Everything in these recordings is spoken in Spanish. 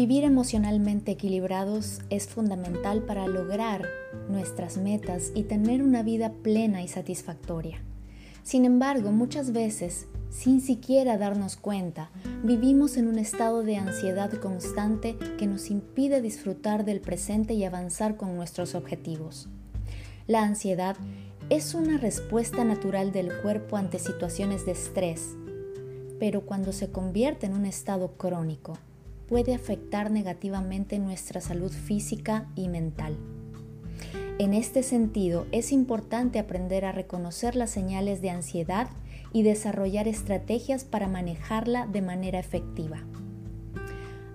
Vivir emocionalmente equilibrados es fundamental para lograr nuestras metas y tener una vida plena y satisfactoria. Sin embargo, muchas veces, sin siquiera darnos cuenta, vivimos en un estado de ansiedad constante que nos impide disfrutar del presente y avanzar con nuestros objetivos. La ansiedad es una respuesta natural del cuerpo ante situaciones de estrés, pero cuando se convierte en un estado crónico, puede afectar negativamente nuestra salud física y mental. En este sentido, es importante aprender a reconocer las señales de ansiedad y desarrollar estrategias para manejarla de manera efectiva.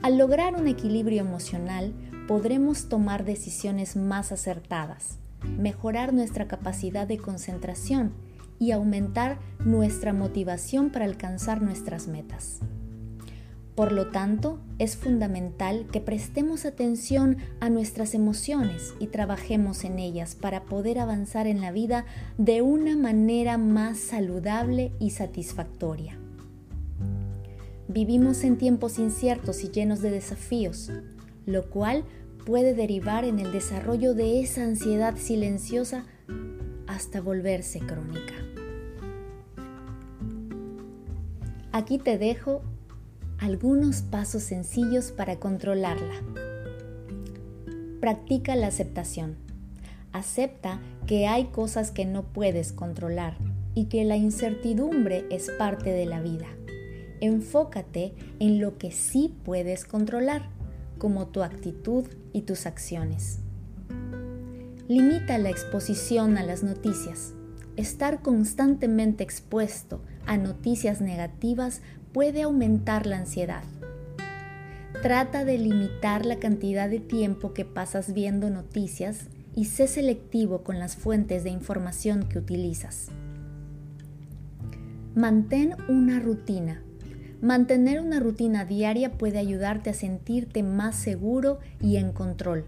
Al lograr un equilibrio emocional, podremos tomar decisiones más acertadas, mejorar nuestra capacidad de concentración y aumentar nuestra motivación para alcanzar nuestras metas. Por lo tanto, es fundamental que prestemos atención a nuestras emociones y trabajemos en ellas para poder avanzar en la vida de una manera más saludable y satisfactoria. Vivimos en tiempos inciertos y llenos de desafíos, lo cual puede derivar en el desarrollo de esa ansiedad silenciosa hasta volverse crónica. Aquí te dejo algunos pasos sencillos para controlarla. Practica la aceptación. Acepta que hay cosas que no puedes controlar y que la incertidumbre es parte de la vida. Enfócate en lo que sí puedes controlar, como tu actitud y tus acciones. Limita la exposición a las noticias. Estar constantemente expuesto a noticias negativas puede aumentar la ansiedad. Trata de limitar la cantidad de tiempo que pasas viendo noticias y sé selectivo con las fuentes de información que utilizas. Mantén una rutina. Mantener una rutina diaria puede ayudarte a sentirte más seguro y en control.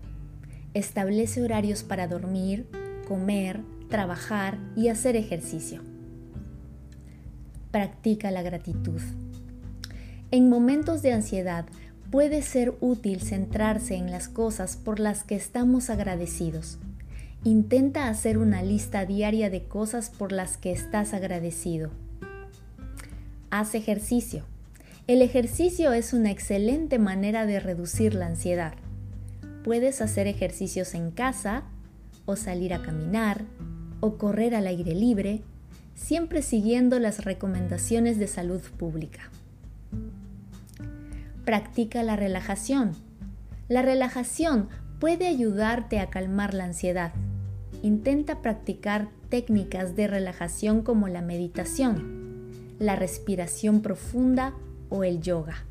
Establece horarios para dormir, comer, trabajar y hacer ejercicio. Practica la gratitud. En momentos de ansiedad puede ser útil centrarse en las cosas por las que estamos agradecidos. Intenta hacer una lista diaria de cosas por las que estás agradecido. Haz ejercicio. El ejercicio es una excelente manera de reducir la ansiedad. Puedes hacer ejercicios en casa, o salir a caminar, o correr al aire libre, siempre siguiendo las recomendaciones de salud pública. Practica la relajación. La relajación puede ayudarte a calmar la ansiedad. Intenta practicar técnicas de relajación como la meditación, la respiración profunda o el yoga.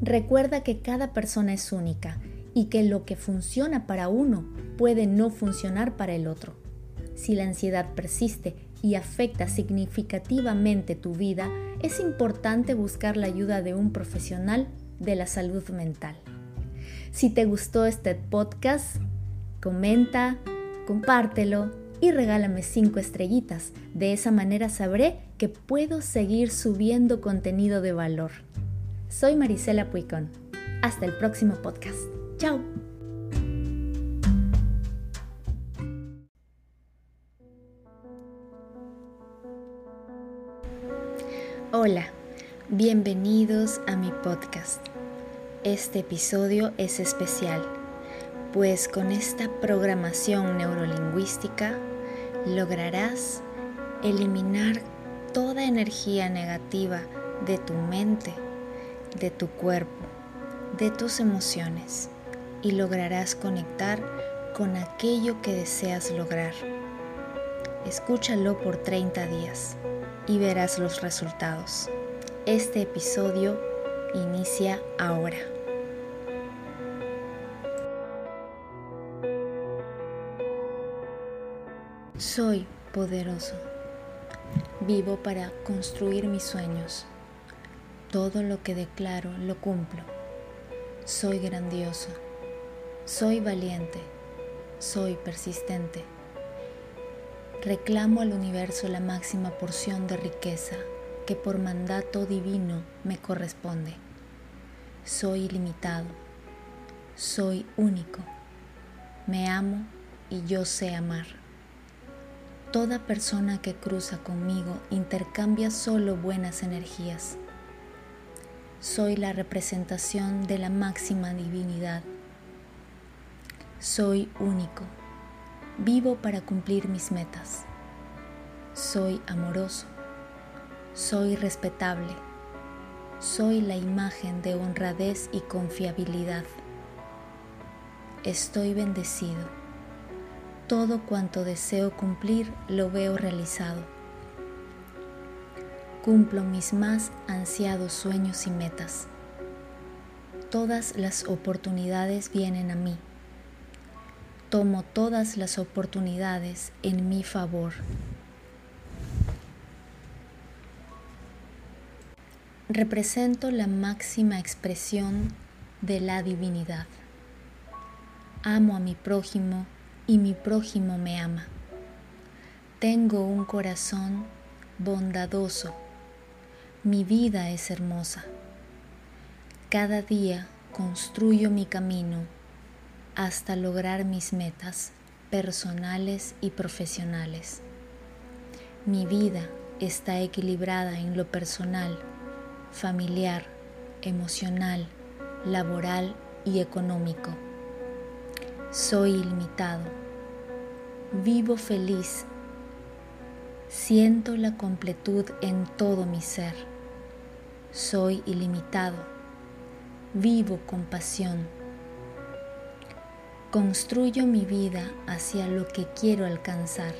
Recuerda que cada persona es única y que lo que funciona para uno puede no funcionar para el otro. Si la ansiedad persiste y afecta significativamente tu vida, es importante buscar la ayuda de un profesional de la salud mental. Si te gustó este podcast, comenta, compártelo y regálame 5 estrellitas. De esa manera sabré que puedo seguir subiendo contenido de valor. Soy Marisela Puicón. Hasta el próximo podcast. Chao. Hola, bienvenidos a mi podcast. Este episodio es especial, pues con esta programación neurolingüística lograrás eliminar toda energía negativa de tu mente, de tu cuerpo, de tus emociones y lograrás conectar con aquello que deseas lograr. Escúchalo por 30 días y verás los resultados. Este episodio inicia ahora. Soy poderoso. Vivo para construir mis sueños. Todo lo que declaro lo cumplo. Soy grandioso. Soy valiente. Soy persistente reclamo al universo la máxima porción de riqueza que por mandato divino me corresponde. soy ilimitado, soy único, me amo y yo sé amar. Toda persona que cruza conmigo intercambia solo buenas energías. Soy la representación de la máxima divinidad. Soy único. Vivo para cumplir mis metas. Soy amoroso. Soy respetable. Soy la imagen de honradez y confiabilidad. Estoy bendecido. Todo cuanto deseo cumplir lo veo realizado. Cumplo mis más ansiados sueños y metas. Todas las oportunidades vienen a mí. Tomo todas las oportunidades en mi favor. Represento la máxima expresión de la divinidad. Amo a mi prójimo y mi prójimo me ama. Tengo un corazón bondadoso. Mi vida es hermosa. Cada día construyo mi camino hasta lograr mis metas personales y profesionales. Mi vida está equilibrada en lo personal, familiar, emocional, laboral y económico. Soy ilimitado. Vivo feliz. Siento la completud en todo mi ser. Soy ilimitado. Vivo con pasión. Construyo mi vida hacia lo que quiero alcanzar.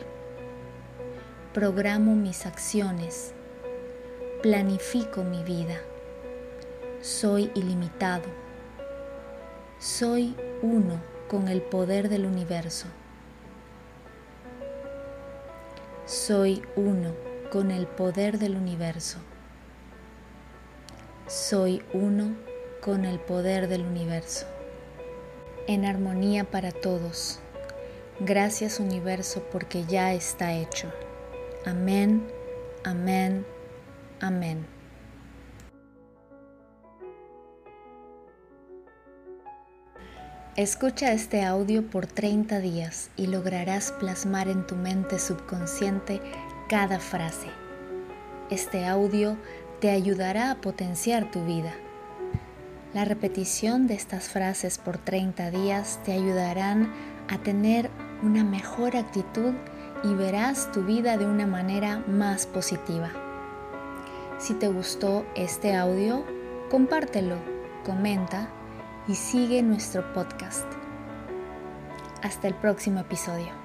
Programo mis acciones. Planifico mi vida. Soy ilimitado. Soy uno con el poder del universo. Soy uno con el poder del universo. Soy uno con el poder del universo. En armonía para todos. Gracias universo porque ya está hecho. Amén, amén, amén. Escucha este audio por 30 días y lograrás plasmar en tu mente subconsciente cada frase. Este audio te ayudará a potenciar tu vida. La repetición de estas frases por 30 días te ayudarán a tener una mejor actitud y verás tu vida de una manera más positiva. Si te gustó este audio, compártelo, comenta y sigue nuestro podcast. Hasta el próximo episodio.